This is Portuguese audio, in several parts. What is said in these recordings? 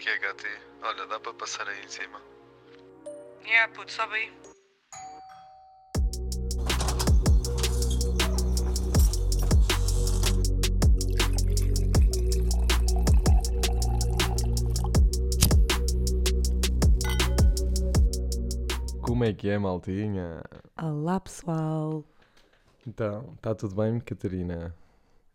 que é, Gati? Olha, dá para passar aí em cima. Yeah, puto, sobe aí. Como é que é, maltinha? Olá, pessoal. Então, está tudo bem, Catarina?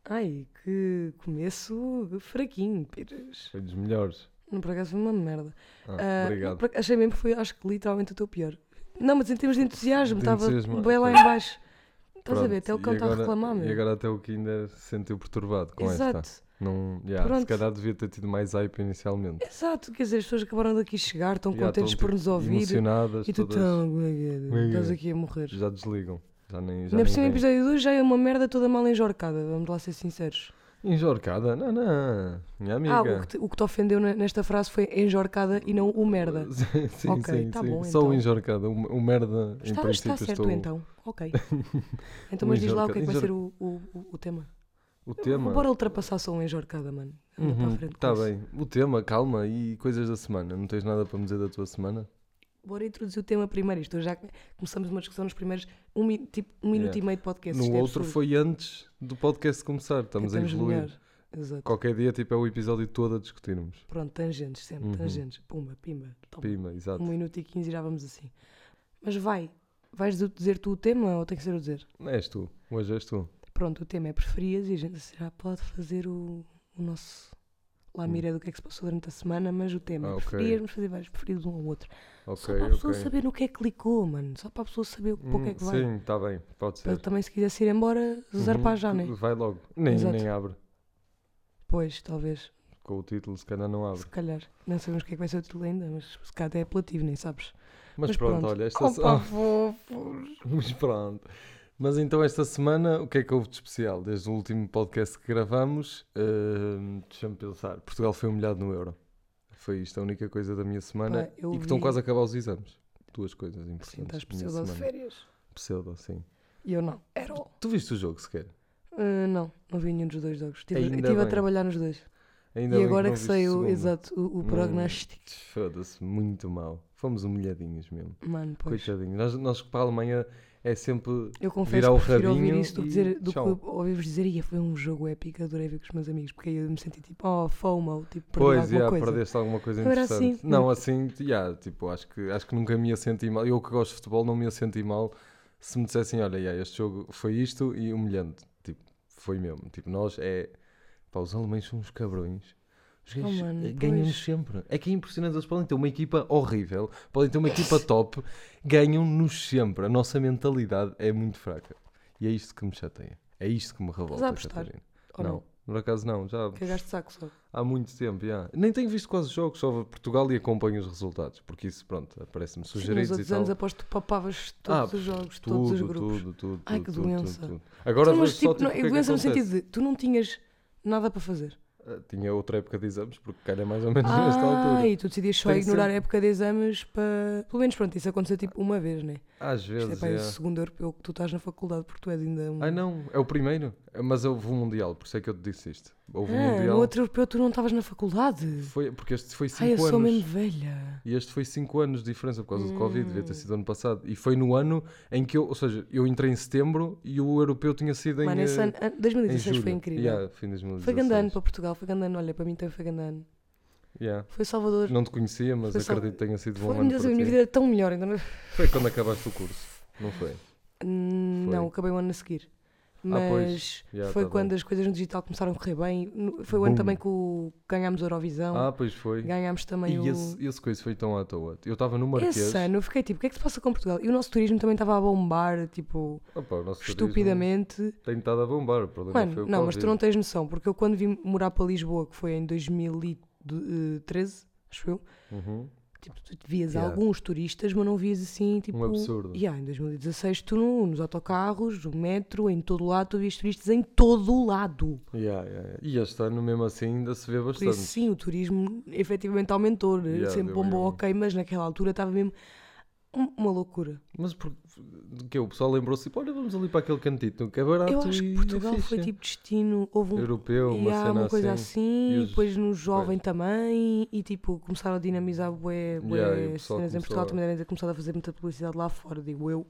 Ai, que começo fraquinho, Pires. Foi dos melhores. Não, por acaso foi uma merda. Ah, Ah, obrigado. por- achei mesmo que foi, acho que literalmente o teu pior. Não, mas em termos de entusiasmo, estava bem lá em baixo. Estás a ver? Até o cão está a reclamar, meu. E agora até o Kinder se sentiu perturbado com esta. Exato, Não, yeah, se calhar devia ter tido mais hype inicialmente. exato. Quer dizer, as pessoas acabaram daqui chegar, estão Yeah, contentes por tipo, nos ouvir. Emocionadas, E tu todas tão, estás aqui a morrer. já desligam. Já nem, já o vêm. episódio 2 já é uma merda toda mal enjorcada, vamos lá ser sinceros. Enjorcada? Não, não. Minha amiga. Ah, o que, te, o que te ofendeu ne- nesta frase foi enjorcada e não o merda. sim, sim, Ok, sim, tá sim. bom, Só o então. enjorcada. O, o merda, em Está, princípio, está certo estou... então. Ok. Então, mas diz lá o que é que vai ser o, o, o- tema. O tema... Bora ultrapassar só o enjorcada, mano. Anda para a Uhum, frente. tá bem. O tema, calma, e coisas da semana. Não tens nada para me dizer da tua semana? Bora introduzir o tema primeiro. Isto já começamos uma discussão nos primeiros um, tipo, um minuto Yeah. e meio de podcast. no Isto é outro foi antes do podcast começar. Estamos a Tentamos evoluir. Exato. Qualquer dia, tipo, é o episódio todo a discutirmos. Pronto, tangentes sempre, Uhum. tangentes. Pumba, pimba. Toma. Pima, exato. Um minuto e quinze e já vamos assim. Mas vai. Vais dizer- dizer tu o tema ou tem que ser eu dizer? És tu. Hoje és tu. Pronto, o tema é preferias e a gente já pode fazer o, o nosso lá mira do que é que se passou durante a semana, mas o tema Hum. Ah, é ok. preferias, vamos fazer vários preferidos um ao outro. Ok, Só para a pessoa ok. saber no que é que clicou, mano. Só para a pessoa saber o que é que Hum, vai. Sim, está bem. Pode Para ser. também se quisesse ir embora, zarpar Uhum, já, né? Vai logo. Nem, Exato. nem abre. Pois, talvez, Com o título, se calhar não abre. se calhar. Não sabemos o que é que vai ser o título ainda, mas se calhar até é apelativo, nem sabes. Mas, Mas pronto, pronto. olha, esta Opa, fofos! Mas pronto. Mas então esta semana, o que é que houve de especial? Desde o último podcast que gravamos, hum, deixa-me pensar, Portugal foi humilhado no Euro. Foi isto a única coisa da minha semana Pá, e que estão quase a acabar os exames. Duas coisas Sim, importantes. estás da minha pseudo de férias. Pseudo, sim. E eu não. Era Tu viste o jogo sequer? Ah, não, não vi nenhum dos dois jogos. Estive, a trabalhar nos dois. Ainda e agora que o, segundo. exato, o, o Não- prognóstico. Foda-se, muito mal. Fomos humilhadinhos mesmo. Mano, pois. Coitadinhos. Nós, nós para a Alemanha é sempre. Eu confesso Virar que o ouvir rabinho isso do que, e dizer, do que ouvir-vos dizer ia foi um jogo épico, adorei ver com os meus amigos, porque aí eu me senti tipo, oh, FOMO, tipo, perdi Pois, alguma yeah, coisa. perdeste alguma coisa interessante. assim? Não, assim, yeah, tipo, acho que, acho que nunca me ia sentir mal. Eu que gosto de futebol não me ia sentir mal se me dissessem, olha, yeah, este jogo foi isto e humilhante. Tipo, foi mesmo. Tipo, nós é. Pá, os alemães são uns cabrões. Os Oh, gajos mano, eh, ganham-nos pois. sempre. É que é impressionante. Eles podem ter uma equipa horrível, podem ter uma equipa top, ganham-nos sempre. A nossa mentalidade é muito fraca. E é isto que me chateia. É isto que me revolta. apostar? Catarina. Ou não, não? por acaso não. Já Cagaste saco só. há muito tempo, já. Nem tenho visto quase jogos, só Portugal e acompanho os resultados, porque isso, pronto, aparece-me Sim, nos e tal. anos aposto que tu papavas todos Ah, os jogos, tudo, todos os grupos. tudo, tudo, Ai, tudo, que tudo, doença. tudo, tudo. Agora Então, mas, vejo só, tipo, não, tipo, que é que doença no acontece. sentido de tu não tinhas nada para fazer. Ah, Tinha outra época de exames, porque calha mais ou menos nesta Ah, altura. e tu decidias só Tem ignorar sempre- a época de exames para. Pelo menos pronto, isso aconteceu tipo uma vez, né? Às Isto é vezes, para o é. segundo europeu que tu estás na faculdade porque tu és ainda um. Ai não, é o primeiro, mas houve um Mundial, por isso é que eu te disse isto. Houve um Ah, Mundial, no outro europeu tu não estavas na faculdade. foi, porque este foi Ai, eu 5 sou anos. mesmo velha. E este foi 5 anos de diferença por causa do Covid, devia ter Hum. sido ano passado. E foi no ano em que eu, ou seja, eu entrei em setembro e o europeu tinha sido em. Mano, esse eh, ano, an- em 2016 foi julho. incrível. Yeah, foi em 2016. Foi grande ano para Portugal, foi grande ano. Olha, para mim também foi grande ano. Yeah. Foi Salvador. Não te conhecia, mas Foi acredito que tenha sido bom Foi, ano meu para Deus, a minha ti. vida era tão melhor. Então... Foi quando acabaste o curso, não foi? Hum, Não, acabei o ano a seguir. Mas Ah, pois. Yeah, foi tá quando bem. as coisas no digital começaram a correr bem. Foi o ano também que o... ganhámos a Eurovisão. Ah, pois foi. Ganhámos também E o. esse, esse coisa foi tão à toa. Eu estava no Marquês. Esse ano eu fiquei tipo, o que é que se passa com Portugal? E o nosso turismo também estava a bombar, tipo, Opa, estupidamente. Tem estado a bombar. O problema foi Mano, o não, mas tu não tens noção, porque eu quando vim morar para Lisboa, que foi em 2013, acho eu, Uhum. Tipo, tu vias Yeah. alguns turistas, mas não vias assim, tipo. Um absurdo. Yeah, em 2016, tu no- nos autocarros, no metro, em todo lado, tu vias turistas em todo o lado. Yeah, yeah. E este ano, mesmo assim, ainda se vê Por bastante. isso, sim, o turismo efetivamente aumentou. né? Sempre bombou ok, mas naquela altura estava mesmo uma loucura. Mas por que o pessoal lembrou-se, tipo, olha, vamos ali para aquele cantito, que é barato Eu acho que é Portugal foi fixe. tipo destino, houve um, europeu, uma cena uma coisa assim. assim, e os- depois no jovem também, e tipo, começaram a dinamizar bué, bué Yeah, cenas em Portugal, a- também devem ter começado a fazer muita publicidade lá fora, digo eu.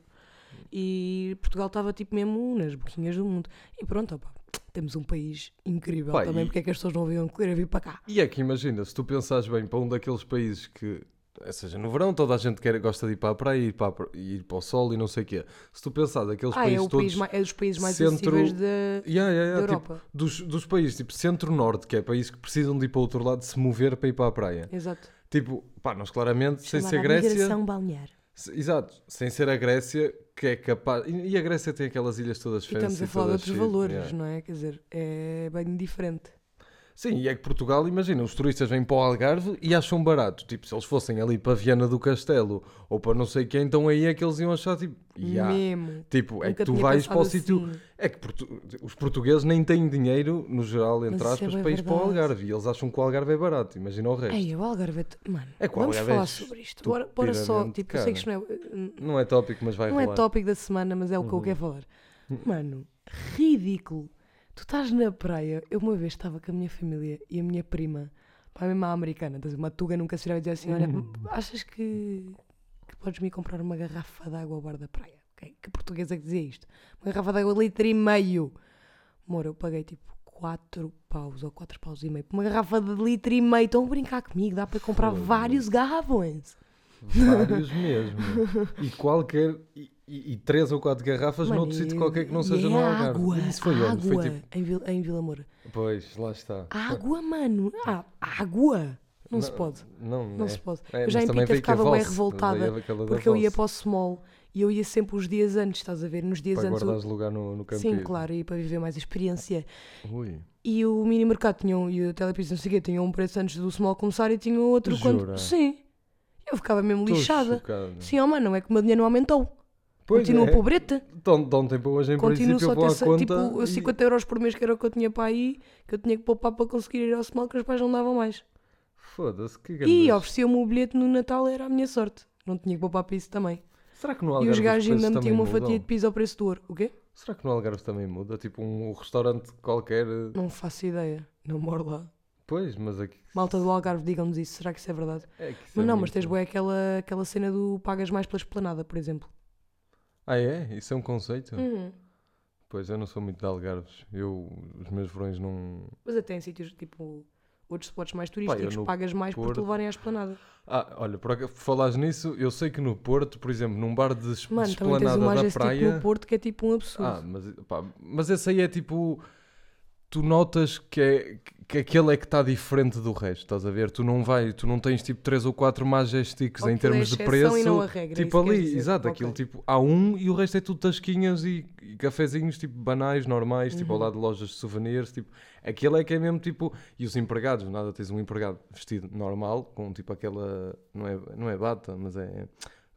E Portugal estava tipo mesmo nas boquinhas do mundo. E pronto, opá, temos um país incrível Pá, também, porque é que as pessoas não haviam querer vir para cá. E é que imagina, se tu pensares bem para um daqueles países que, ou seja, no verão toda a gente quer, gosta de ir para a praia, ir para, a ir para o sol e não sei o quê. Se tu pensares aqueles Ah, é, países o todos. país é dos países mais centro- acessíveis da, Yeah, yeah, da yeah, tipo, Europa. dos, dos países tipo centro-norte, que é países que precisam de ir para o outro lado, de se mover para ir para a praia. Exato. Tipo, pá, nós claramente, sem ser Chamada Grécia. migração balnear. se- Exato, sem ser a Grécia, que é capaz. E, e a Grécia tem aquelas ilhas todas E fancy. estamos a falar de outros valores, yeah. não é? Quer dizer, é bem diferente. Sim, e é que Portugal, imagina, os turistas vêm para o Algarve e acham barato. Tipo, se eles fossem ali para Viana do Castelo ou para não sei quem, então aí é que eles iam achar tipo. "Ya". Mesmo. Tipo, é Nunca que tu vais para o pensado sítio. assim. É que portu- os portugueses nem têm dinheiro, no geral, entre Mas é aspas, bué para ir para o. Algarve. E eles acham que o Algarve é barato. Imagina o resto. Ei, o Algarve é. Mano, É que o vamos Algarve é falar sobre isto. Bora, bora só. Tipo, eu sei que isto não é, Não é tópico, mas vai não é rolar. tópico da semana, mas é o que eu Uhum. quero falar. Mano, ridículo. Tu estás na praia. Eu uma vez estava com a minha família e a minha prima, pá, mesmo a americana, estás a ver, uma tuga nunca se irá dizer assim: olha, Uhum. achas que, que podes me comprar uma garrafa de água ao bar da praia? Ok? Que português é que dizia isto? Uma garrafa de água de litro e meio. Amor, eu paguei tipo 4 paus ou 4 paus e meio por uma garrafa de litro e meio. Estão a brincar comigo, dá para comprar Foda-se. vários garrafões. Vários mesmo. E qualquer. E, e, e três ou quatro garrafas Mano, noutro sítio qualquer que não seja é no Algarve. água, Isso foi água, onde? Foi tipo. em, Vil, em Vila Moura. Pois, lá está. Água, mano. Ah, água. Não, se pode. Não, Não é. se pode. É, eu já em Pita ficava bem revoltada porque eu ia para o small e eu ia sempre os dias antes, estás a ver? Nos dias Para antes. eu- guardares lugar no, no campismo. Sim, claro, e para viver mais experiência. Ui. E o mini mercado tinha um, e o telepizza não sei o quê, tinha um preço antes do small começar e tinha outro quando. Jura? Sim. Eu ficava mesmo Estou lixada. chocado. Sim, ó mano, não é que o meu dinheiro não aumentou. Pois Continua é. pobreta. Então, de ontem para hoje, em Continuo princípio, só eu a vou ter conta tipo e- 50 euros por mês que era o que eu tinha para aí, que eu tinha que poupar para conseguir ir ao small, que os pais não davam mais. Foda-se, que E grandes- ofereciam-me o bilhete no Natal, era a minha sorte. Não tinha que poupar para isso também. Será que no e Algarve os gajos ainda metiam uma fatia mudam? de piso ao preço do ouro. O quê? Será que no Algarve também muda? Tipo um restaurante qualquer... Não faço ideia. Não moro lá. Pois, mas aqui... Malta do Algarve, digam-nos isso. Será que isso é verdade? É que isso Mas é não, mas tens boé aquela, aquela cena do pagas mais pela esplanada, por exemplo. Ah, é? Isso é um conceito? Uhum. Pois, eu não sou muito de Algarves. Eu, os meus verões não... Mas até em sítios tipo outros spots mais turísticos, pagas mais por te Porto- levarem à esplanada. Ah, olha, por por falares nisso, eu sei que no Porto, por exemplo, num bar de, es- de Mano, também tens esplanada uma da Majestic praia... no Porto que é tipo um absurdo. Ah, mas, pá, mas esse aí é tipo. Tu notas que, é, que aquele é que está diferente do resto, estás a ver? Tu não vai, tu não tens tipo 3 ou 4 Majestics Ou em aquilo é termos de preço. e não a regra, tipo ali, dizer. exato, aquilo tipo há um e o resto é tudo tasquinhas e, e cafezinhos tipo banais, normais, tipo ao Uhum. lado de lojas de souvenirs, tipo, aquele é que é mesmo tipo, e os empregados, nada, tens um empregado vestido normal, com tipo aquela, não é, não é bata, mas é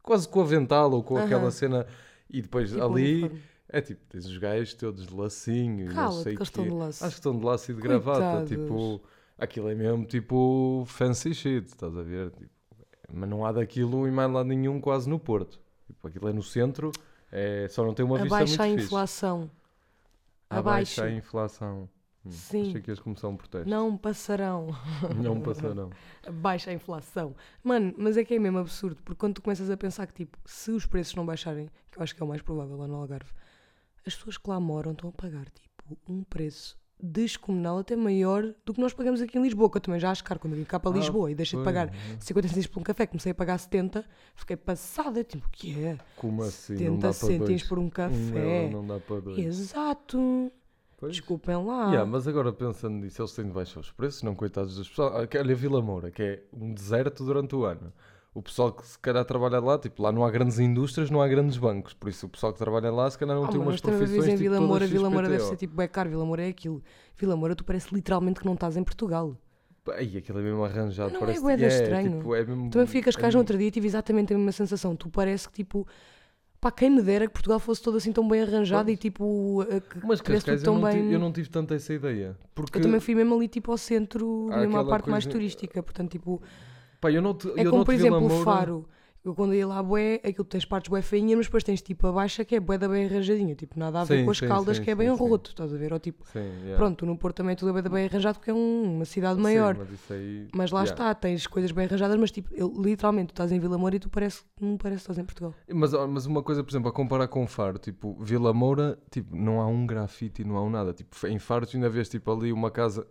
quase com avental ou com Aham. aquela cena, e depois Tipo ali uniforme. É tipo, tens os gajos todos de lacinho e não sei que estão de laço. Acho que estão de laço e de gravata. Coitados. Tipo, aquilo é mesmo tipo fancy shit, estás a ver? Tipo, mas não há daquilo em mais lado nenhum quase no Porto. Tipo, aquilo é no centro, é, só não tem uma vista Abaixa muito a fixe. inflação. Abaixa Abaixa. a inflação. Hum, Sim. Achei que ias começar um protesto. Não passarão. Não passarão. Baixa a inflação. Mano, mas é que é mesmo absurdo, porque quando tu começas a pensar que, tipo, se os preços não baixarem, que eu acho que é o mais provável lá no Algarve, as pessoas que lá moram estão a pagar, tipo, um preço descomunal até maior do que nós pagamos aqui em Lisboa, que eu também já acho caro quando eu vim cá para Ah, Lisboa e deixei de pagar né? 50 cêntimos por um café, comecei a pagar 70, fiquei passada, tipo, o que é? Como assim? não 70 dá para cêntimos por um café. euro não dá para dois. Exato. Pois. Desculpem lá. Yeah, mas agora pensando nisso, eles têm de baixar os preços, não coitados das pessoas. Ah, Olha, Vila Moura, que é um deserto durante o ano. O pessoal que se calhar trabalha lá, tipo, lá não há grandes indústrias, não há grandes bancos. Por isso o pessoal que trabalha lá, se calhar não Ah, tem umas profissões tipo, Vila Moura, Vila Moura deve ser tipo bem caro, Vila Moura é aquilo. Vila Moura, tu parece literalmente que não estás em Portugal. Ai, aquilo é mesmo arranjado. Não é parece bué de estranho. Tipo, é mesmo, Também fui a Cascais é no outro dia e tive exatamente a mesma sensação. Tu parece que tipo. Pá, quem me dera que Portugal fosse todo assim tão bem arranjado e tipo. Que Mas Cascais tudo eu tão não, bem. tive, eu não tive tanta essa ideia. Porque, Eu também fui mesmo ali tipo ao centro, Há mesmo à parte mais coisa- turística. Portanto, tipo. Pá, eu não te, É eu como não por exemplo o Faro. Eu quando ia lá, bué, aquilo tens partes bué feinhas, mas depois tens tipo a baixa que é bué da bem arranjadinha. Tipo, nada a ver Sim, com as sim, caldas sim, que é bem roto, estás a ver? Ou tipo, yeah. pronto, no Porto também tudo é bué da bem arranjado porque é um- uma cidade maior. mas aí. Mas lá yeah. está, tens coisas bem arranjadas, mas tipo, eu- literalmente, tu estás em Vila Moura e tu parece, não parece que estás em Portugal. Mas, mas uma coisa, por exemplo, a comparar com Faro, tipo, Vila Moura, tipo, não há um grafite, não há um nada. Tipo, em Faro tu ainda vês, tipo, ali uma casa...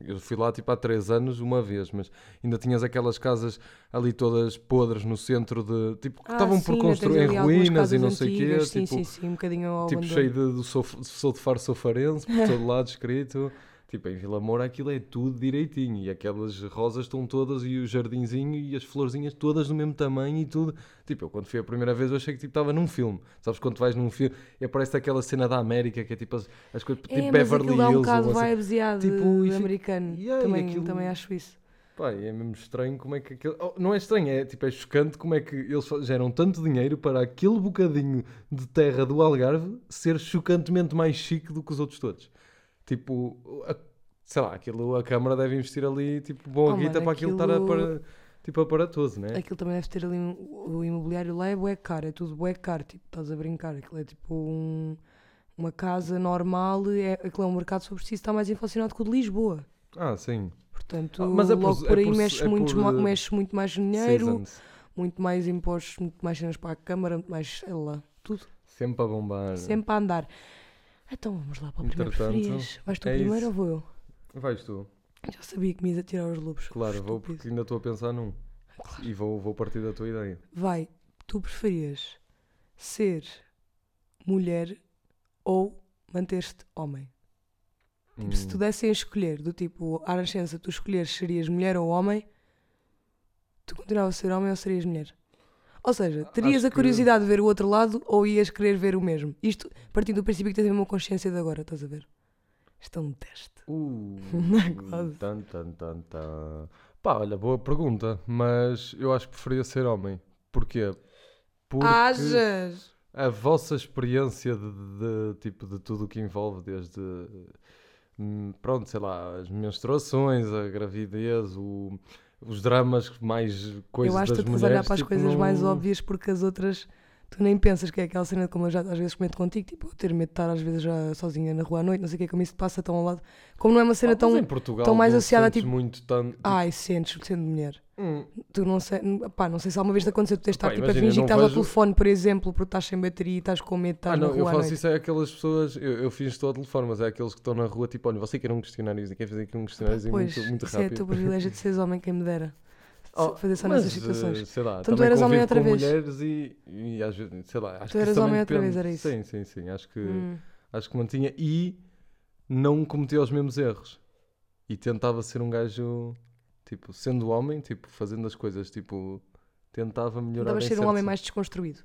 Eu fui lá, tipo, há três anos, uma vez, mas ainda tinhas aquelas casas ali todas podres no centro de... Tipo, que Ah, estavam por construir em ruínas e não sei o quê. Sim, Tipo, sim, sim, um bocadinho ao tipo abandono. cheio de, do sou, sou de Faro, sou farense, por todo lado escrito. Tipo, em Vila Moura aquilo é tudo direitinho. E aquelas rosas estão todas, e o jardinzinho e as florzinhas todas do mesmo tamanho e tudo. Tipo, eu quando fui a primeira vez eu achei que tipo, estava num filme. Sabes quando vais num filme e aparece aquela cena da América que é tipo as, as coisas, tipo É, Beverly aquilo dá um Hills. bocado ou assim. vibes yeah, de, Tipo, de fica- americano. Yeah, também, aquilo- também acho isso. Pá, e é mesmo estranho como é que aquilo... oh, não é estranho, é tipo, é chocante como é que eles geram tanto dinheiro para aquele bocadinho de terra do Algarve ser chocantemente mais chique do que os outros todos. Tipo, a- sei lá, aquilo, a Câmara deve investir ali, tipo, boa Oh, guita mano, para aquilo estar aquilo- para, tipo, aparatoso, né? Aquilo também deve ter ali um, o imobiliário lá é bué caro, é tudo bué caro, tipo, estás a brincar, aquilo é tipo um- uma casa normal, é, aquilo é um mercado sobre si, está mais inflacionado que o de Lisboa. Ah, sim. Portanto, Ah, mas é por- logo é por aí por- mexe, é muitos por, mexe muito mais dinheiro, Seasons. muito mais impostos, muito mais cenas para a Câmara, muito mais, sei lá, tudo. Sempre a bombar. Sempre a andar. Então vamos lá para o primeiro preferias. Vais tu é primeiro isso. ou vou eu? Vais tu. Já sabia que me ias a tirar os lobos. Claro, vou porque ainda estou a pensar num. Claro. E vou, vou partir da tua ideia. Vai, tu preferias ser mulher ou manter-te homem? Tipo, se Hum. tu dessem a escolher, do tipo, à nascença, tu escolheres serias mulher ou homem, tu continuavas a ser homem ou serias mulher? Ou seja, terias Acho a que- curiosidade de ver o outro lado ou ias querer ver o mesmo? Isto partindo do princípio que tens a mesma consciência de agora, estás a ver? Isto é um teste. Uh, Quase. tan, tan, tan, tan. Pá, olha, boa pergunta, mas eu acho que preferia ser homem. Porquê? Porque Hajas! a vossa experiência de, de- tipo de tudo o que envolve, desde hum, pronto, sei lá, as menstruações, a gravidez, o- os dramas mais coisas Eu acho que tu mulheres, olhar para as tipo, coisas mais não- óbvias porque as outras tu nem pensas que é aquela cena como eu já às vezes comento contigo, tipo, eu ter medo de estar às vezes já sozinha na rua à noite, não sei o que, como isso te passa tão ao lado. Como não é uma cena Ah, tão. em Portugal tão mais associada tipo, muito tanto, tipo, Ai, sentes, sendo mulher. hum, Tu não sei, pá, não sei se alguma vez te aconteceu tu de estar tipo, a fingir que estás ao vejo- telefone, por exemplo, porque estás sem bateria e estás com medo de estar Ah, na não, eu rua à faço isso é aquelas pessoas, eu, eu fiz todo ao telefone, mas é aqueles que estão na rua, tipo, olha, você quer um questionário, quer fazer aqui um questionário Pois, muito, muito isso é o rápido. teu privilégio de seres homem, quem me dera. Oh, fazer só mas, nessas situações. eh, sei lá, Então tu eras homem outra com vez? mulheres e, e às vezes, sei lá, acho Tu que eras homem outra vez, era isso? Sim, sim, sim, acho que, Hum. acho que mantinha e não cometia os mesmos erros. E tentava ser um gajo, tipo, sendo homem, tipo, fazendo as coisas, tipo, tentava melhorar Tentavas ser um homem mais desconstruído.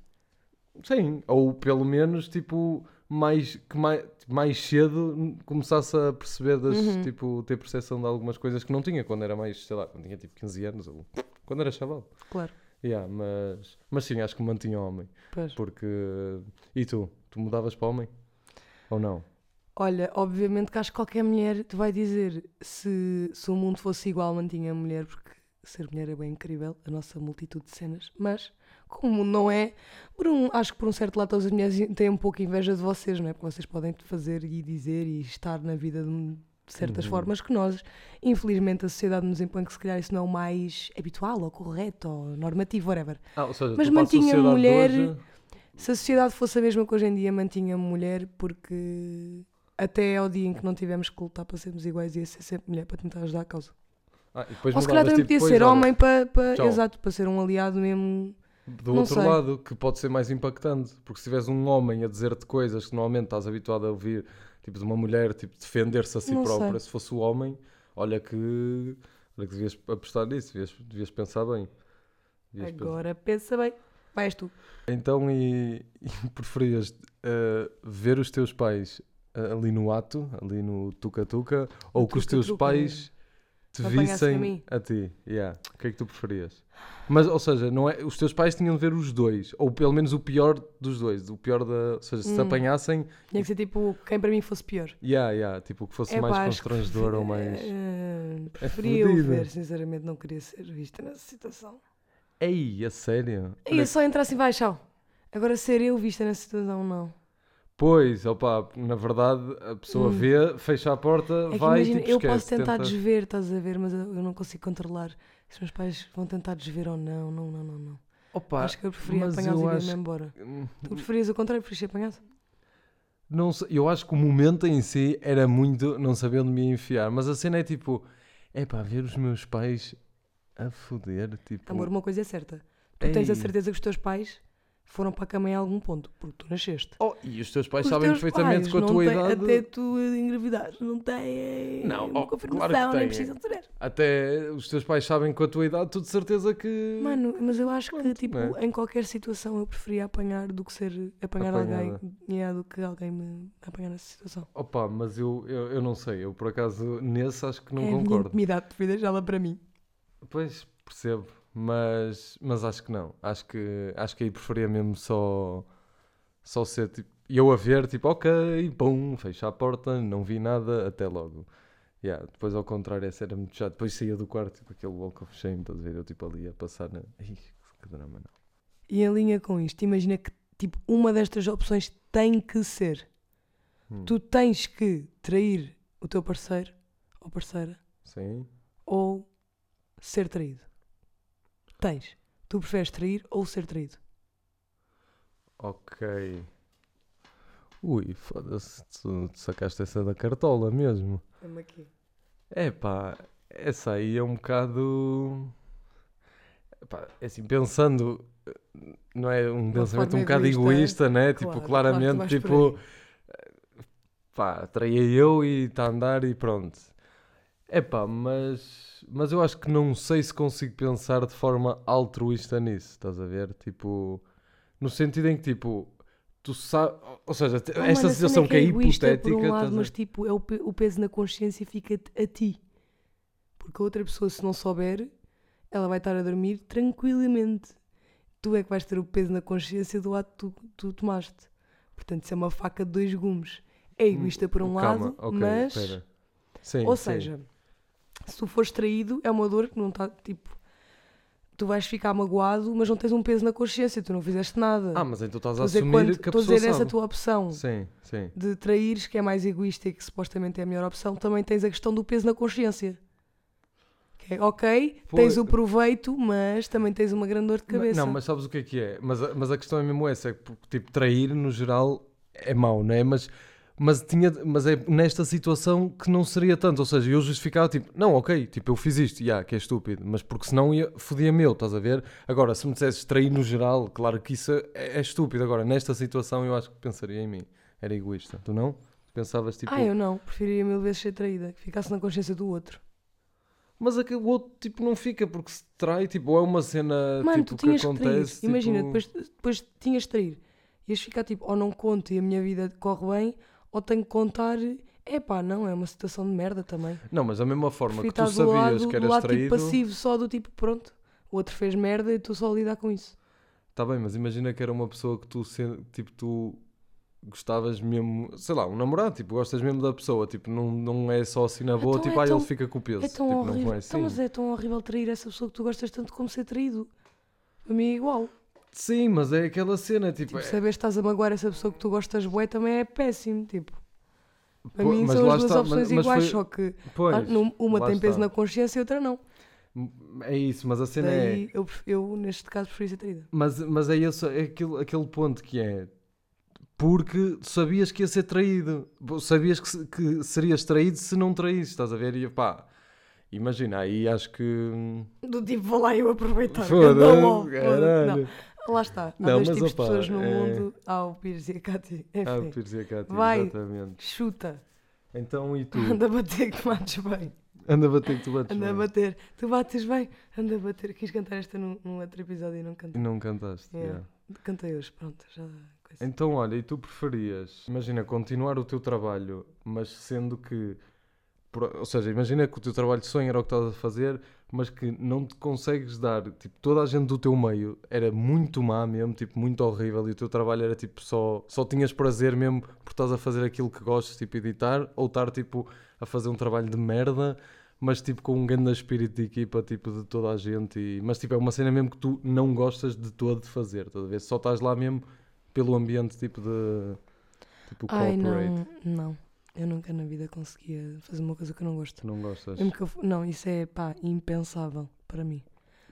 Sim, ou pelo menos, tipo, mais, que mais, mais cedo começasse a perceber, das, Uhum. tipo, ter percepção de algumas coisas que não tinha quando era mais, sei lá, quando tinha tipo 15 anos ou quando era chaval. Claro. Yeah, mas, mas sim, acho que me mantinha homem. Pois. Porque. E tu? Tu mudavas para homem? Ou não? Olha, obviamente que acho que qualquer mulher te vai dizer se, se o mundo fosse igual, mantinha a mulher, porque ser mulher é bem incrível, a nossa multitude de cenas. Mas, como não é, por um, acho que por um certo lado todas as mulheres têm um pouco inveja de vocês, não é? Porque vocês podem fazer e dizer e estar na vida de, certas Uhum. formas que nós, infelizmente, a sociedade nos impõe que se calhar isso não é o mais habitual ou correto ou normativo, whatever. Ah, ou seja, Mas mantinha mulher- hoje- Se a sociedade fosse a mesma que hoje em dia, mantinha mulher, porque até ao dia em que não tivemos que lutar para sermos iguais, ia ser sempre mulher para tentar ajudar a causa. Ah, Ou se calhar também tipo, podia ser homem para, para, exato, para ser um aliado mesmo. Do Não outro sei. lado, que pode ser mais impactante, porque se tiveres um homem a dizer-te coisas que normalmente estás habituado a ouvir, tipo de uma mulher, tipo defender-se a si Não própria, sei. se fosse o homem, olha que, olha que devias apostar nisso, devias, devias pensar bem. Devias pensar- Agora pensa bem. Vais tu. Então, e, e preferias eh, ver os teus pais eh, ali no ato, ali no tuca-tuca, ou que os teus pais te a vissem mim. a ti? Yeah. O que é que tu preferias? Mas, ou seja, não é, os teus pais tinham de ver os dois, ou pelo menos o pior dos dois, o pior da. Ou seja, se te Hum. apanhassem, Tinha que ser tipo quem para mim fosse pior. yeah, yeah, tipo, que fosse É mais pá, constrangedor ou mais. É preferia eu fodido. ver, sinceramente, não queria ser vista nessa situação. Ei, a sério? E é só entrar assim, vai, tchau. Agora ser eu vista na situação, não. Pois, opá, na verdade a pessoa Hum. vê, fecha a porta, É vai imagina, tipo, eu esquece, posso tentar tenta- desver, estás a ver, mas eu, eu não consigo controlar se os meus pais vão tentar desver ou não. Não, não, não, não. Opa, acho que eu preferia mas apanhá-los e acho- embora. Hum, Tu preferias o contrário, preferias ser apanhado? Não sei, eu acho que o momento em si era muito não saber onde me ia enfiar, mas a cena é tipo, é pá, ver os meus pais a foder, tipo. Amor, uma coisa é certa. Tu tens a ei. certeza que os teus pais foram para a cama em algum ponto, porque tu nasceste. Oh, e os teus pais Os sabem teus perfeitamente pais com a tua têm- idade. Até tu engravidares, não têm Não, oh, confirmação, claro nem precisam de saber. Até os teus pais sabem com a tua idade, tu de certeza que. Mano, mas eu acho que, tipo, é. em qualquer situação eu preferia apanhar do que ser apanhar Apanhada. alguém, yeah, do que alguém me apanhar nessa situação. Opa, mas eu, eu, eu não sei, eu por acaso nesse acho que não é a minha concordo. intimidade, prefiro deixá-la para mim. Pois, percebo, mas, mas acho que não. Acho que, acho que aí preferia mesmo só, só ser tipo, eu a ver, tipo, ok, pum, fecha a porta, não vi nada, até logo. Yeah, depois ao contrário, essa era muito chato. Depois saía do quarto, tipo, aquele walk of shame, estás a ver? Eu tipo ali a passar na. Ih, que drama, não. E em linha com isto, imagina que, tipo, uma destas opções tem que ser. Hum, Tu tens que trair o teu parceiro ou parceira Sim. ou ser traído. Tens. Tu preferes trair ou ser traído? Ok. Ui, foda-se, tu, tu sacaste essa da cartola mesmo. Vamos aqui. É pá, essa aí é um bocado. Epá, é assim, pensando, não é um pensamento um bocado egoísta, egoísta, né? claro, tipo, claro claramente, por tipo, pá, traía eu e está a andar e pronto. É pá, mas, mas eu acho que não sei se consigo pensar de forma altruísta nisso, estás a ver? Tipo, no sentido em que, tipo, tu sabes, ou seja, Oh, esta mano, situação que é, egoísta hipotética, por um lado, mas tipo, é o, pe- o peso na consciência fica a ti. Porque a outra pessoa, se não souber, ela vai estar a dormir tranquilamente. Tu é que vais ter o peso na consciência do ato que tu, tu tomaste. Portanto, isso é uma faca de dois gumes. É egoísta por um Hum, Calma, lado, ok, mas. espera. Sim, Ou sim. seja, se tu fores traído, é uma dor que não está tipo. Tu vais ficar magoado, mas não tens um peso na consciência, tu não fizeste nada. Ah, mas então estás a dizer, assumir quando- que a estou a pessoa dizer essa sabe. tua opção Sim, sim. de traíres, que é mais egoísta e que supostamente é a melhor opção, também tens a questão do peso na consciência. Que é, ok, Pois- tens o proveito, mas também tens uma grande dor de cabeça. Não, mas sabes o que é que é? Mas a, mas a questão é mesmo essa, é que, tipo, trair no geral é mau, não é? Mas, mas, tinha, mas é nesta situação que não seria tanto, ou seja, eu justificava tipo, não, ok, tipo, eu fiz isto, já, que é estúpido, mas porque senão ia, fodia meu, estás a ver? Agora, se me dissesses trair no geral, claro que isso é, é estúpido, agora, nesta situação eu acho que pensaria em mim, era egoísta, tu não? Pensavas tipo, Ah, eu não, preferiria mil vezes ser traída, que ficasse na consciência do outro. mas aquele outro tipo não fica porque se trai, tipo, ou é uma cena Mano, tipo, que acontece, Imagina, tipo... depois, depois tinhas de trair. Ias ficar tipo, ou não conto e a minha vida corre bem, ou tenho que contar. Epá, não, é uma situação de merda também. Não, mas da mesma forma Prefiro que tu sabias lado, que eras lado tipo traído. passivo, só do tipo, pronto, o outro fez merda e tu só a lidar com isso. Tá bem, mas imagina que era uma pessoa que tu, tipo, tu gostavas mesmo, sei lá, um namorado, tipo, gostas mesmo da pessoa, tipo, não, não é só assim na boa, Então tipo, é ah, tão- ele fica com o peso. É tão tipo, horrível. não é assim. Então, mas é tão horrível trair essa pessoa que tu gostas tanto como ser traído. Para mim é igual. Sim, mas é aquela cena, tipo, Tipo, é- saber que estás a magoar essa pessoa que tu gostas bué também é péssimo. Tipo, para pô, mim são as duas está, opções mas- mas iguais, foi- só que pois, uma tem peso está. na consciência e outra não. É isso, mas a cena é. Daí eu, pref- eu, neste caso, preferi ser traída. Mas, mas é, esse, é aquele, aquele ponto que é. Porque sabias que ia ser traído. Sabias que, que serias traído se não traísse, estás a ver? E pá, imagina, aí acho que. Do tipo, vou lá eu aproveitar. Foda-se, Não. Lá está. Há Não, dois tipos opa, de pessoas no é- mundo. Há o Pires e a Cátia. Enfim, Pires e a Cátia, Vai. exatamente. chuta. Então e tu? Anda a bater que bates bem. Anda a bater que tu bates Anda a bem. bater. Tu bates bem. Anda a bater. Quis cantar esta num, num outro episódio e não E cantei. não cantaste. Yeah. yeah. Cantei hoje, pronto. Já. coisa. Então, olha, e tu preferias, imagina, continuar o teu trabalho, mas sendo que, por- ou seja, imagina que o teu trabalho de sonho era o que estás a fazer, mas que não te consegues dar, tipo, toda a gente do teu meio era muito má mesmo, tipo, muito horrível, e o teu trabalho era tipo só, só tinhas prazer mesmo por estás a fazer aquilo que gostas, tipo, editar, ou estar, tipo, a fazer um trabalho de merda, mas tipo com um grande espírito de equipa, tipo de toda a gente. E... Mas tipo, é uma cena mesmo que tu não gostas de todo de fazer, estás a ver? Só estás lá mesmo pelo ambiente tipo de. Tipo Ai, corporate. não, não. Eu nunca na vida conseguia fazer uma coisa que eu não gosto. Não gostas. Mesmo que eu não, isso é pá, impensável para mim.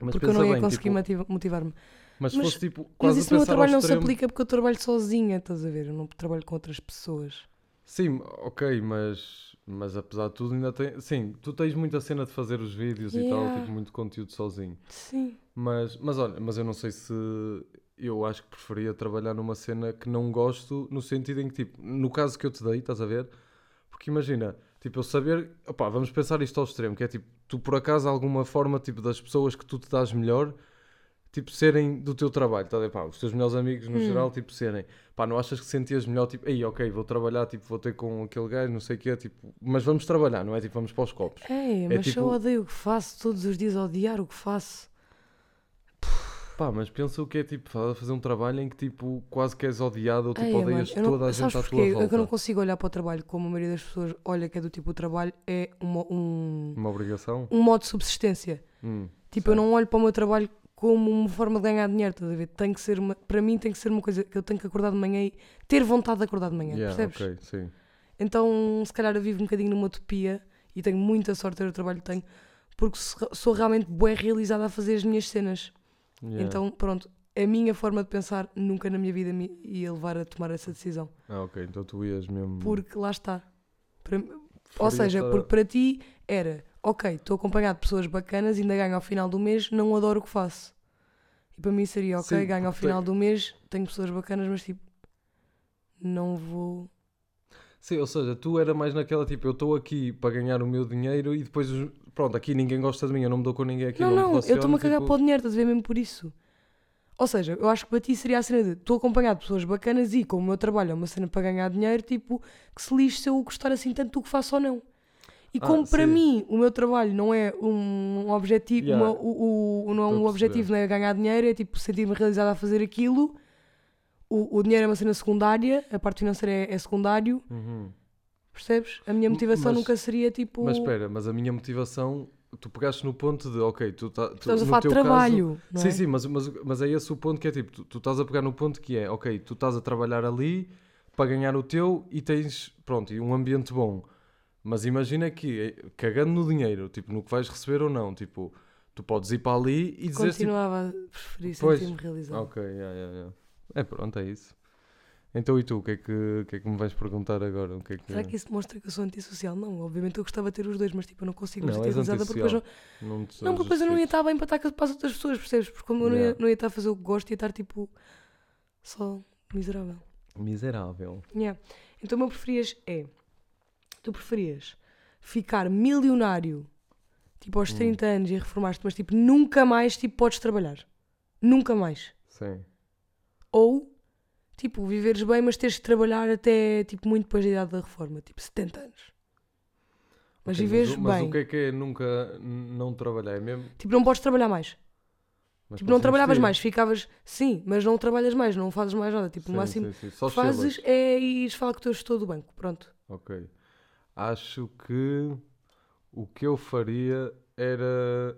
Mas porque eu não ia bem, conseguir tipo, motiva- motivar-me. Mas se mas- fosse tipo Mas isso no meu trabalho não se extremo- aplica porque eu trabalho sozinha, estás a ver? Eu não trabalho com outras pessoas. Sim, ok, mas, mas apesar de tudo ainda tem. Sim, tu tens muita cena de fazer os vídeos e tal, Yeah. tipo, muito conteúdo sozinho. Sim. Mas, mas olha, mas eu não sei se eu acho que preferia trabalhar numa cena que não gosto, no sentido em que, tipo, no caso que eu te dei, estás a ver? Porque imagina, tipo, eu saber, opá, vamos pensar isto ao extremo, que é tipo, tu por acaso alguma forma, tipo, das pessoas que tu te dás melhor, tipo, serem do teu trabalho, ver? Pá, os teus melhores amigos no Hum. geral, tipo, serem, pá, não achas que sentias melhor, tipo, ei, ok, vou trabalhar, tipo, vou ter com aquele gajo, não sei o quê, tipo, mas vamos trabalhar, não é? Tipo, vamos para os copos. É, mas tipo- eu odeio o que faço, todos os dias odiar o que faço. Pá, mas pensa o que é tipo fa- fazer um trabalho em que tipo quase que és odiado ou tipo Ei, odeias mano, eu não- toda a gente à tua volta. eu não consigo olhar para o trabalho como a maioria das pessoas olha que é do tipo o trabalho é uma- um, Uma obrigação? um modo de subsistência. Hum, Tipo, eu não olho para o meu trabalho como uma forma de ganhar dinheiro, estás a ver? Tem que ser uma, para mim tem que ser uma coisa que eu tenho que acordar de manhã e ter vontade de acordar de manhã, Yeah, percebes? ok, sim. Então, se calhar eu vivo um bocadinho numa utopia e tenho muita sorte de ter o trabalho que tenho, porque sou sou realmente bem realizada a fazer as minhas cenas. Yeah. Então, pronto, a minha forma de pensar nunca na minha vida me ia levar a tomar essa decisão. Ah, ok, então tu ias mesmo. Porque lá está. Para- ou seja, estar porque para ti era, ok, estou acompanhado de pessoas bacanas, ainda ganho ao final do mês, não adoro o que faço. E para mim seria, ok, Sim, ganho ao final tem- do mês, tenho pessoas bacanas, mas tipo, não vou. Sim, ou seja, tu era mais naquela tipo, eu estou aqui para ganhar o meu dinheiro e depois, pronto, aqui ninguém gosta de mim, eu não me dou com ninguém aqui, não, não, não, eu estou-me a cagar tipo, para o dinheiro, estás a ver mesmo por isso. Ou seja, eu acho que para ti seria a cena de estou acompanhado de pessoas bacanas e como o meu trabalho é uma cena para ganhar dinheiro, tipo, que se lixe se eu gostar assim tanto do que faço ou não. E Ah, como para sim. mim o meu trabalho não é um objetivo, Yeah. uma- o, o- não é um objetivo, não é ganhar dinheiro, é tipo sentir-me realizada a fazer aquilo. O, o dinheiro é uma cena secundária, a parte financeira é, é secundário, uhum. percebes? A minha motivação Mas- nunca seria tipo. Mas espera, mas a minha motivação, tu pegaste no ponto de, ok, tu, tá, tu estamos a falar de caso- trabalho, não sim, é? sim, mas, mas, mas é esse o ponto que é tipo, tu, tu estás a pegar no ponto que é, ok, tu estás a trabalhar ali para ganhar o teu e tens, pronto, e um ambiente bom. Mas imagina que, eh, cagando no dinheiro, tipo, no que vais receber ou não, tipo, tu podes ir para ali e dizer tipo, Continuava a preferir Pois. sentir-me realizada. ok, yeah, yeah, yeah. É pronto, é isso. Então e tu, o que é que, o que, é que me vais perguntar agora? O que é que... Será que isso mostra que eu sou antissocial? Não, obviamente eu gostava de ter os dois, mas tipo, eu não consigo Não, realizada porque depois não, Não, porque depois eu não ia estar bem para estar para as outras pessoas, percebes? Porque como eu não ia, não ia estar a fazer o que gosto, ia estar tipo só miserável. Miserável. Yeah. Então o meu preferias é: tu preferias ficar milionário tipo aos Hum. 30 anos e reformar-te, mas tipo nunca mais tipo, podes trabalhar? Nunca mais. Sim. Ou tipo viveres bem, mas teres de trabalhar até tipo muito depois da idade da reforma, tipo 70 anos. Mas Ok, viveres o- mas bem. o que é que é nunca não trabalhar? É mesmo? Tipo, não podes trabalhar mais. Mas Tipo, não trabalhavas investir. mais, ficavas. Sim, mas não trabalhas mais, não fazes mais nada. Tipo, Sim, o máximo sim, sim. Fazes é ires falar com o teu gestor do banco. Pronto. Ok. Acho que o que eu faria era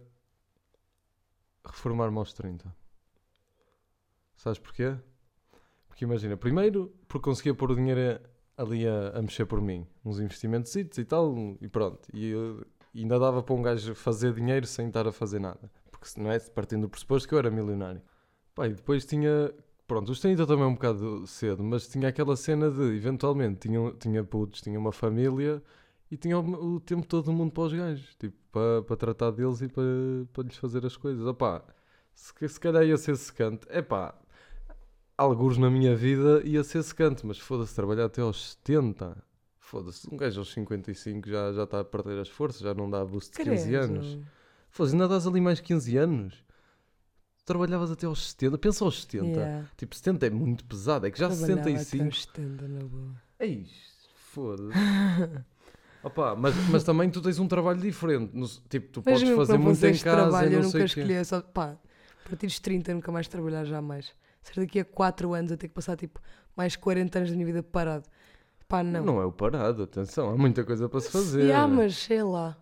reformar-me aos 30. Sabes porquê? Porque imagina, primeiro, porque conseguia pôr o dinheiro ali a, a mexer por mim. Uns investimentos e tal, e pronto. E eu- ainda dava para um gajo fazer dinheiro sem estar a fazer nada. Porque não é partindo do pressuposto que eu era milionário. Pá, e depois tinha. Pronto, os 30 também é um bocado cedo, mas tinha aquela cena de, eventualmente, tinha, tinha putos, tinha uma família e tinha o, o tempo todo do mundo para os gajos, tipo, para, para tratar deles e para, para lhes fazer as coisas. Opá, se, se calhar ia ser secante. É pá, alguns na minha vida ia ser secante, mas foda-se, trabalhar até aos 70. Foda-se, um gajo aos 55 já, já está a perder as forças, já não dá boost de 15 Credo. anos. Foda-se, ainda dás ali mais 15 anos. Trabalhavas até aos 70, pensa aos 70. Yeah. Tipo, 70 é muito pesado, é que já Trabalhava até 65. aos 70, na boa. Ei, foda-se. Opa, mas, mas também tu tens um trabalho diferente. no- tipo, tu Mas podes fazer muito em casa trabalho, e eu nunca escolhi. é Só, pá, a partir dos 30 eu nunca mais trabalhar jamais. Ser daqui a 4 anos a ter que passar tipo mais 40 anos da minha vida parado. Pá, não. Não. é o parado, atenção, há muita coisa para se fazer. Ah, mas sei lá.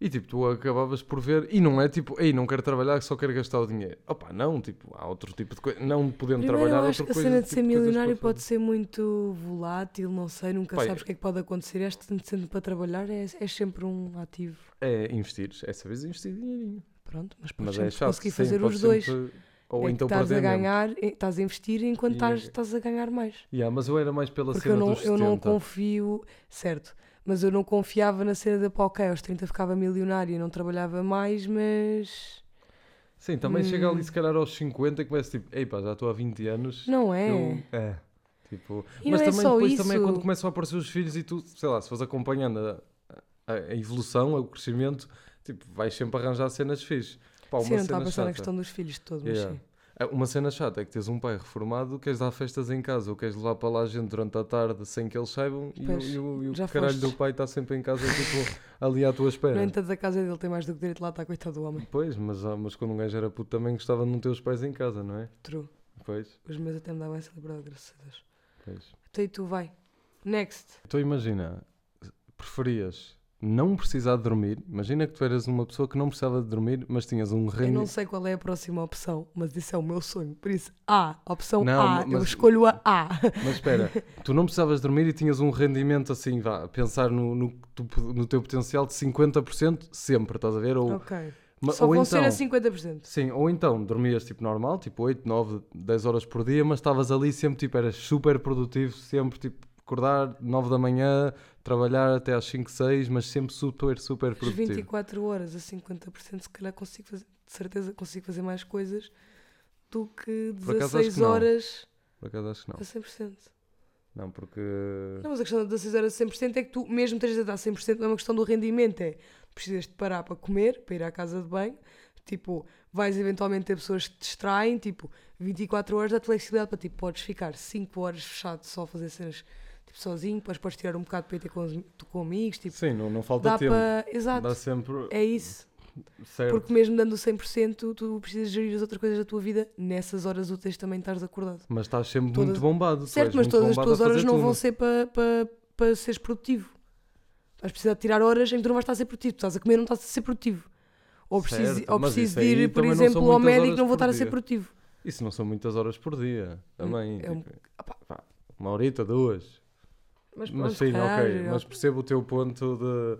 E tipo, tu acabavas por ver, e não é tipo, ei, não quero trabalhar, só quero gastar o dinheiro. Opa, não, tipo, há outro tipo de coisa, não podendo Primeiro, trabalhar, eu acho outra que a coisa. cena de tipo ser coisas milionário pode ser muito volátil, não sei, nunca Pai, sabes o que é que pode acontecer. Este sendo para trabalhar é, é sempre um ativo. É investir, é saber investir dinheirinho. Pronto, mas podes Mas é chato, conseguir sim, fazer podes os dois. sempre- Ou é então estás a ganhar, estás a investir enquanto estás, estás a ganhar mais. Yeah, mas eu era mais pela Porque cena eu não, dos eu não 70. confio, certo, mas eu não confiava na cena da pá, ok, aos 30 ficava milionário e não trabalhava mais, mas Sim, também chega Hum. ali se calhar aos 50 e começa tipo, ei pá, já estou há 20 anos. não é. eu- é. Tipo, E mas não é também só depois também é isso. quando começam a aparecer os filhos e tu, sei lá, se fores acompanhando a, a- a evolução, o crescimento, tipo, vais sempre arranjar cenas fixes. Pá, Sim, não estava a pensar na questão dos filhos de todo, mas Yeah. sim. É, Uma cena chata é que tens um pai reformado, queres dar festas em casa ou queres levar para lá gente durante a tarde sem que eles saibam e, o- Pois, e o, e o caralho fostes. do pai está sempre em casa tipo, ali à tua No espera. entanto, a casa dele tem mais do que direito lá, está coitado do homem. Pois, mas, ah, mas quando um gajo era puto também gostava de não ter os pais em casa, não é? True. Pois, Os meus até me davam essa liberdade, graças a Deus. pois. Então e tu, vai. Next. Então imagina, preferias não precisar de dormir? Imagina que tu eras uma pessoa que não precisava de dormir, mas tinhas um Eu não sei qual é a próxima opção, mas isso é o meu sonho. Por isso, A, opção Não, A, eu mas- escolho a A. Mas espera, tu não precisavas dormir e tinhas um rendimento assim, vá, pensar no, no, no teu potencial de 50% sempre, estás a ver? Ou, ok. ma- Só ou vão então, ser a 50%. Sim, ou então dormias tipo normal, tipo 8, 9, 10 horas por dia, mas estavas ali sempre, tipo, eras super produtivo, sempre, tipo, acordar 9 da manhã, trabalhar até às 5, 6, mas sempre super, super As produtivo. 24 horas a 50%, se calhar consigo fazer, de certeza consigo fazer mais coisas do que Por acaso acho 16 que horas Por acaso acho que não. a 100%. Não, porque. Não, mas a questão das 16 horas a 100% é que tu, mesmo estejas a dar 100%, não é uma questão do rendimento, é precisas de parar para comer, para ir à casa de banho, tipo, vais eventualmente ter pessoas que te distraem, tipo, 24 horas dá-te flexibilidade para, tipo, podes ficar 5 horas fechado só a fazer cenas, sozinho, depois podes tirar um bocado para ir ter com, os- com amigos, tipo, Sim, não, não falta dá tempo. para... Exato, Dá sempre. é isso. Certo. Porque mesmo dando o 100%, tu precisas gerir as outras coisas da tua vida nessas horas úteis também estás acordado. Mas estás sempre Todas- muito bombado. Certo, mas todas as tuas horas não tudo. vão ser para pa, pa seres produtivo. Vais precisar de tirar horas em que tu não vais estar a ser produtivo. Tu estás a comer não estás a ser produtivo. Ou preciso, Certo, ou preciso de ir, por exemplo, ao médico e não vou estar a ser dia. produtivo. Isso não são muitas horas por dia. Também. é um- tipo, uma horita, duas. Mas, Mas sim, ok. Mas percebo o teu ponto de.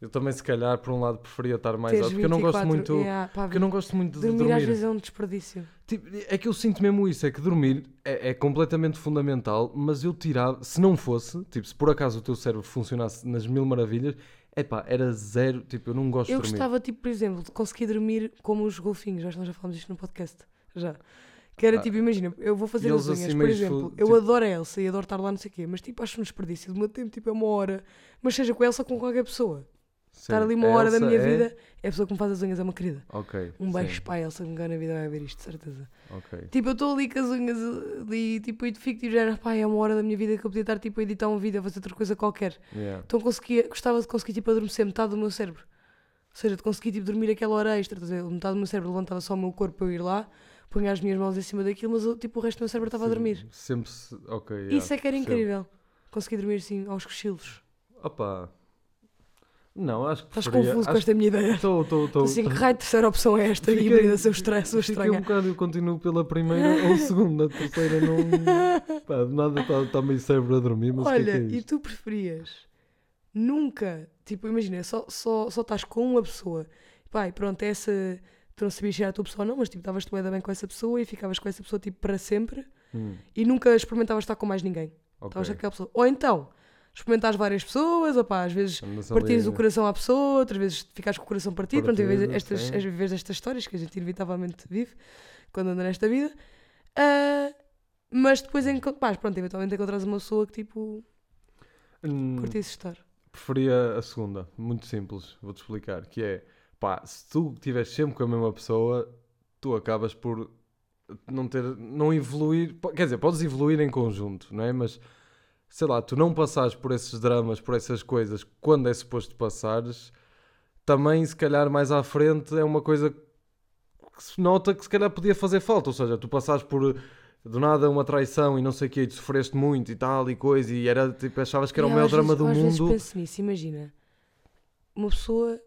Eu também, se calhar, por um lado, preferia estar mais alto. Porque eu não gosto 24 muito. yeah, pá, Porque eu não gosto muito de dormir, dormir. às vezes é um desperdício. Tipo, é que eu sinto mesmo isso, é que dormir é, é completamente fundamental, mas eu tirava, se não fosse, tipo, se por acaso o teu cérebro funcionasse nas mil maravilhas, epá, era zero, tipo, eu não gosto Eu de dormir. gostava, tipo, por exemplo, de conseguir dormir como os golfinhos. Acho que nós já falámos disto no podcast. Já. Que era Ah, tipo, imagina, eu vou fazer as unhas, assim por exemplo. Eu tipo- adoro a Elsa e adoro estar lá, não sei o quê, mas tipo, acho um desperdício do meu tempo, tipo, é uma hora. Mas seja com a Elsa ou com qualquer pessoa. Sim, Estar ali uma a hora da Elsa minha é- vida, é a pessoa que me faz as unhas, é uma querida. Ok. Um beijo sim, para a Elsa que me ganha na vida vai ver isto, de certeza. Ok. Tipo, eu estou ali com as unhas ali, tipo, e fico tipo, já, pá, é uma hora da minha vida que eu podia estar tipo a editar um vídeo, a fazer outra coisa qualquer. Yeah. Então conseguia, gostava de conseguir tipo adormecer metade do meu cérebro. Ou seja, de conseguir tipo dormir aquela hora extra, a metade do meu cérebro levantava só o meu corpo para eu ir lá, punha as minhas mãos em cima daquilo, mas tipo o resto do meu cérebro estava a dormir. Sempre, se- ok. yeah, Isso é que era percebo. incrível. Conseguir dormir assim aos cochilos. Opa. Não, acho que Estás preferia- confuso com acho essa minha ideia. Estou, estou, estou. Assim, que raio de terceira opção é esta? Fiquei- Híbrida, seu estranho, sua Fiquei um estranha. bocado, eu continuo pela primeira ou segunda, terceira não. Pá, de nada está tá meio cérebro a dormir, mas o que é que Olha, é e tu preferias nunca, tipo, imagina, só, só, só estás com uma pessoa, pai, pronto, essa, tu não sabias se era a tua pessoa ou não, mas tipo, estavas tu bem com essa pessoa e ficavas com essa pessoa tipo para sempre Hum, e nunca experimentavas estar com mais ninguém. Estavas com aquela pessoa. Ou então, experimentares várias pessoas, opá, às vezes ali- partires o coração à pessoa, outras vezes ficares com o coração partido, pronto, Partido, estas, sim. às vezes estas histórias que a gente inevitavelmente vive quando anda nesta vida. Ah, mas depois, pá, pronto, eventualmente encontras uma pessoa que tipo Hum, curtisse estar. preferia a segunda, muito simples, vou-te explicar, que é, pá, se tu estiveres sempre com a mesma pessoa, tu acabas por não ter, não evoluir, quer dizer, podes evoluir em conjunto, não é? Mas, sei lá, tu não passares por esses dramas, por essas coisas, quando é suposto passares, também, se calhar, mais à frente, é uma coisa que se nota que se calhar podia fazer falta, ou seja, tu passares por... Do nada uma traição e não sei o que, e tu sofreste muito e tal e coisa, e era tipo, achavas que era E o eu maior drama vezes- do às vezes mundo. penso nisso, imagina uma pessoa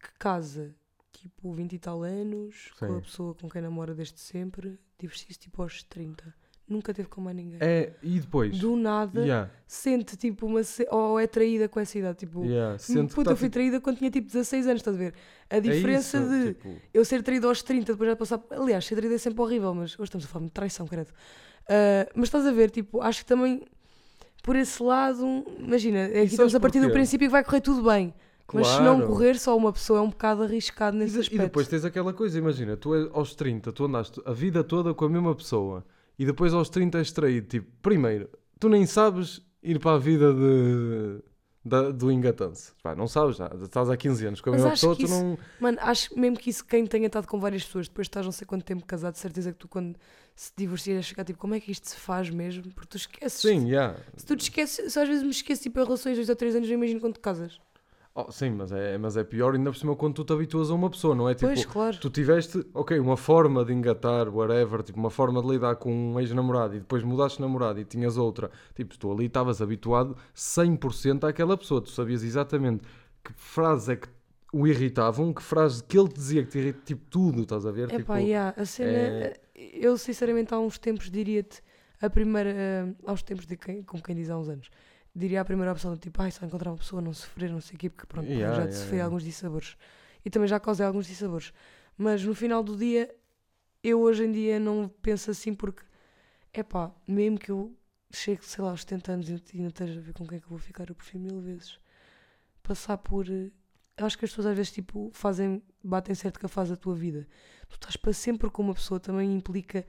que casa, tipo, 20 e tal anos, com a Sim. pessoa com quem namora desde sempre, divorcia-se tipo aos 30. Nunca teve com mais ninguém. É, e depois? Do nada, Yeah, sente tipo uma. Ou é traída com essa idade. Tipo, yeah. Sente que puta, tá, eu fui tipo, traída quando tinha tipo 16 anos, estás a ver? A é diferença isso, de tipo, eu ser traída aos 30, depois já passar. Aliás, ser traída é sempre horrível, mas hoje estamos a falar de traição, credo. Ah, mas estás a ver, tipo, acho que também por esse lado, imagina, aqui estamos a partir do porquê? princípio que vai correr tudo bem. Mas se não Claro. correr, só uma pessoa é um bocado arriscado E, nesse de- aspecto. e depois tens aquela coisa, imagina, tu és, aos 30, tu andaste a vida toda com a mesma pessoa e depois aos 30 és traído. Tipo, primeiro, tu nem sabes ir para a vida de, da- do engatanço. Pá, não sabes, já estás há 15 anos com a Mas mesma pessoa, tu isso- não. Mano, acho mesmo que isso, quem tenha estado com várias pessoas, depois estás não sei quanto tempo casado, de certeza que tu quando se divorcias ficar tipo, como é que isto se faz mesmo? Porque tu esqueces. Sim, yeah. Se tu te esqueces, só às vezes me esqueço tipo em relações de 2 ou 3 anos, eu imagino quando te casas. Oh, sim, mas é, mas é pior ainda por cima quando tu te habituas a uma pessoa, não é? Tipo, pois, claro. tu tiveste, ok, uma forma de engatar, whatever, tipo, uma forma de lidar com um ex-namorado e depois mudaste de namorado e tinhas outra. Tipo, tu ali estavas habituado 100% àquela pessoa. Tu sabias exatamente que frases é que o irritavam, que frases que ele te dizia que te irritavam, tipo, tudo, estás a ver? É tipo, yeah, a cena. é- Eu sinceramente há uns tempos diria-te, a primeira. há uns tempos, de quem, como quem diz há uns anos, diria a primeira opção tipo, ai, só encontrar uma pessoa, não sofrer, não sei o quê, porque pronto, Yeah, já yeah, sofri yeah. alguns dissabores. E também já causei alguns dissabores. Mas no final do dia, eu hoje em dia não penso assim porque, é pá, mesmo que eu chegue, sei lá, aos 70 anos e ainda esteja a ver com quem é que eu vou ficar, eu prefiro mil vezes passar por. eh, Eu acho que as pessoas às vezes tipo fazem, batem certo que a fase da tua vida. Tu estás para sempre com uma pessoa também implica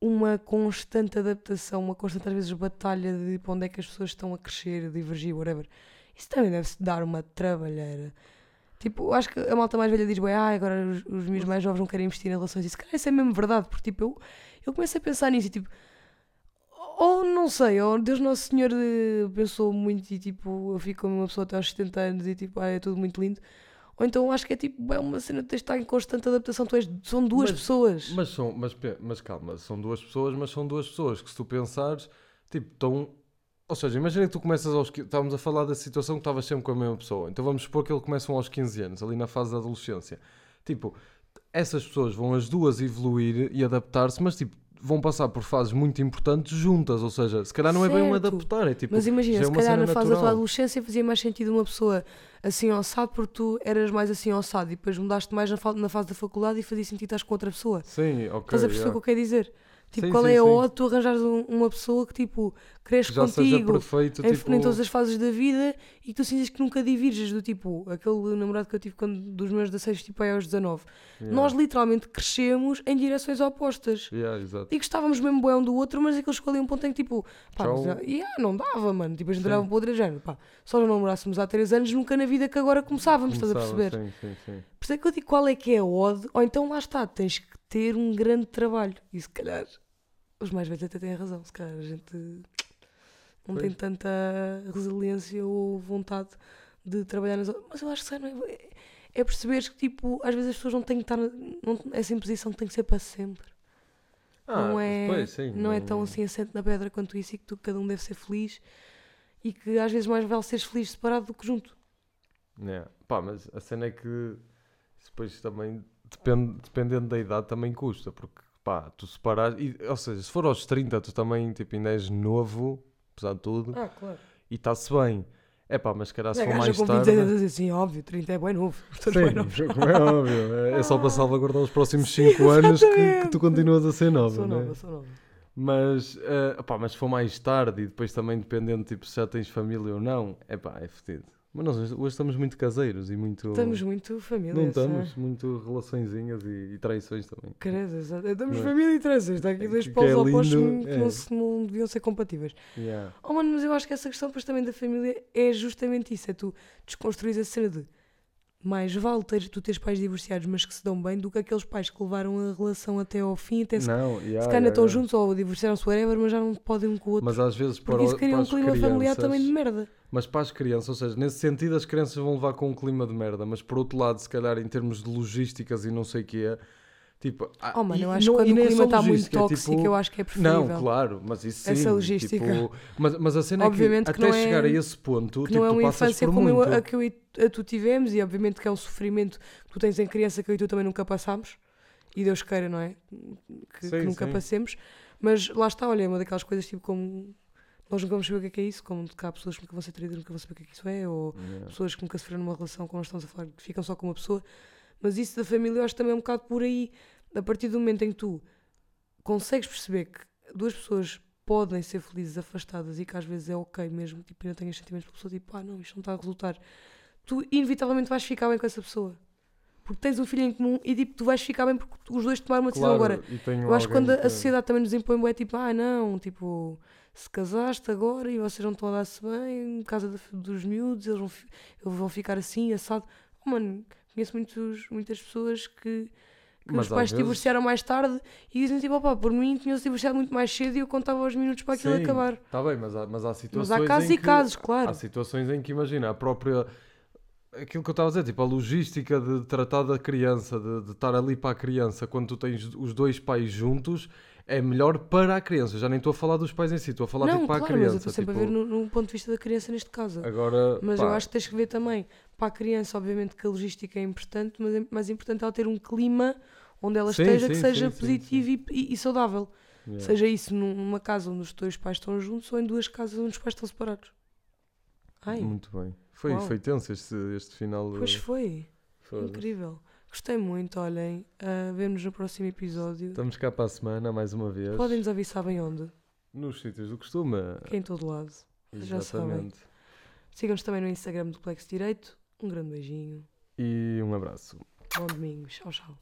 uma constante adaptação, uma constante às vezes batalha de para onde é que as pessoas estão a crescer, a divergir, whatever. Isso também deve-se dar uma trabalheira. Tipo, acho que a malta mais velha diz, ah, agora os, os meus mais jovens não querem investir em relações. Isso, cara, isso é mesmo verdade, porque tipo, eu, eu começo a pensar nisso e tipo, ou não sei, ou Deus Nosso Senhor eh, pensou muito e tipo, eu fico como uma pessoa até aos 70 anos e tipo, ah, é tudo muito lindo. Ou então acho que é tipo, é uma cena de tens de estar em constante adaptação, tu és, são duas Mas- pessoas. Mas, são, mas, mas calma, são duas pessoas, mas são duas pessoas que se tu pensares, tipo, estão... Ou seja, imagina que tu começas aos... Estávamos a falar da situação que estavas sempre com a mesma pessoa. Então vamos supor que eles começam aos 15 anos, ali na fase da adolescência. Tipo, essas pessoas vão as duas evoluir e adaptar-se, mas tipo, vão passar por fases muito importantes juntas. Ou seja, se calhar não é bem um Certo. adaptar, é tipo... Mas imagina, é se calhar na fase da tua adolescência fazia mais sentido uma pessoa assim ossado porque tu eras mais assim ossado e depois mudaste mais na, na fase da faculdade e fazia sentido estar com outra pessoa. Sim, ok. Estás a perceber o yeah. que eu quero dizer? Tipo, Sim, qual sim, é a odd tu arranjares um- uma pessoa que tipo cresce já contigo perfeito, em, tipo... em todas as fases da vida e que tu sintas que nunca divirges do tipo aquele namorado que eu tive quando, dos meus 16 tipo aí aos 19. yeah. Nós literalmente crescemos em direções opostas. Yeah. E gostávamos mesmo bem um do outro, mas aquele chegou ali um ponto em que tipo, pá, Tchau. mas, ah, yeah, não dava, mano. Tipo, a gente Sim. olhava para o outro género, pá, só não namorássemos há 3 anos, nunca na vida que agora começávamos, estás a Começava, perceber? Sim, sim, sim. Por isso é que eu digo qual é que é a odd, ou então lá está, tens que ter um grande trabalho. E se calhar os mais velhos até têm razão, se calhar a gente não tem Pois. tanta resiliência ou vontade de trabalhar nas Mas eu acho que não é, é perceberes que tipo, às vezes as pessoas não têm que estar. Não, essa imposição tem que ser para sempre. não Ah, é, pois, sim, não é tão assim assente na pedra quanto isso e que tu, cada um deve ser feliz e que às vezes mais vale seres feliz separado do que junto. Yeah. Pá, mas a cena é que depois também, depende, dependendo da idade, também custa, porque pá, tu separas, e, ou seja, se for aos 30, tu também tipo, ainda és novo, apesar de tudo, Ah, claro. e está-se bem. É pá, mas se calhar se for mais com 20 tarde. anos assim, óbvio, 30 é bem novo. Sim, como é óbvio. É, é só para salvaguardar os próximos 5 anos que, que tu continuas a ser nova, Sou né? nova, sou nova. Mas, eh, pá, mas se for mais tarde e depois também dependendo tipo, se já tens família ou não, é pá, é fedido. Mas nós hoje- hoje estamos muito caseiros e muito. Estamos muito família. Não estamos, muito relaçõezinhas e, e traições também. Credo, exato. Estamos Não é? família e três. Está aqui dois Que- que polos é opostos que é. não, se- não deviam ser compatíveis. Yeah. Oh mano, mas eu acho que essa questão depois também da família é justamente isso. É tu desconstruís a cena de mais vale ter, tu teres pais divorciados, mas que se dão bem, do que aqueles pais que levaram a relação até ao fim, até se, Não, yeah, se calhar yeah, estão yeah. juntos ou divorciaram-se whatever, mas já não podem um com o outro. Mas às vezes para, isso cria para um clima familiar crianças- também de merda. Mas para as crianças, ou seja, nesse sentido as crianças vão levar com um clima de merda, mas por outro lado, se calhar em termos de logísticas e não sei o quê, Tipo, ah, Oh, mano, eu acho que quando o é clima está muito é tóxico, tipo- eu acho que é preferível. Não, claro, mas isso sim. Essa logística. tipo, mas, mas a cena é Obviamente que, que até é- chegar a esse ponto, que tipo, não é uma infância como eu- a que eu e a tu tivemos, e obviamente que é um sofrimento que tu tens em criança que eu e tu também nunca passámos, e Deus queira, não é? Que, que Sim, nunca sim. passemos, mas lá está, olha, é uma daquelas coisas tipo como nós nunca vamos saber o que é que é isso, como há pessoas que nunca vão ser traídas, nunca vão saber o que é que isso é, ou Yeah. pessoas que nunca sofreram numa relação, como nós estamos a falar, que ficam só com uma pessoa. Mas isso da família eu acho também é um bocado por aí. A partir do momento em que tu consegues perceber que duas pessoas podem ser felizes afastadas e que às vezes é ok mesmo, tipo, ainda tenhas sentimentos pela pessoa, tipo, ah não, isto não está a resultar, tu inevitavelmente vais ficar bem com essa pessoa. Porque tens um filho em comum e tipo, tu vais ficar bem porque os dois tomaram uma decisão Claro, agora. tenho Eu acho que quando a, que- a sociedade também nos impõe, é tipo, ah não, tipo, se casaste agora e vocês não estão a dar-se bem, em casa dos miúdos, eles vão, eles vão ficar assim, assado. Oh, mano, conheço muitos, muitas pessoas que, que Mas os pais se vezes- divorciaram mais tarde e dizem tipo, opá, por mim tinham-se divorciado muito mais cedo e eu contava os minutos para aquilo Sim, acabar. Está bem, mas há, mas há situações. Mas há casos e que- casos, claro. Há situações em que, imagina, a própria. Aquilo que eu estava a dizer, tipo, a logística de tratar da criança, de, de estar ali para a criança, quando tu tens os dois pais juntos, é melhor para a criança. Já nem estou a falar dos pais em si, estou a falar não, tipo, para claro, a mas eu criança. estou sempre tipo, a ver no, no ponto de vista da criança neste caso. Agora, Mas pá, eu acho que tens que ver também, para a criança, obviamente que a logística é importante, mas é mais importante ela ter um clima onde ela Sim, esteja que sim, seja sim, positivo e- E, saudável. yeah. Seja isso num- numa casa onde os teus pais estão juntos ou em duas casas onde os pais estão separados. Ai, Muito bem. Foi, Uau. foi tenso este, este final. pois eh, foi. foda-se. Incrível. Gostei muito, olhem. Uh, Vemo-nos no próximo episódio. Estamos cá para a semana, mais uma vez. Podem nos ouvir, sabem onde? Nos sítios do costume. Que é em todo lado. já sabem. Exatamente. Sigam-nos também no Instagram do Plex Direito. Um grande beijinho. E um abraço. Bom domingo. Tchau, tchau.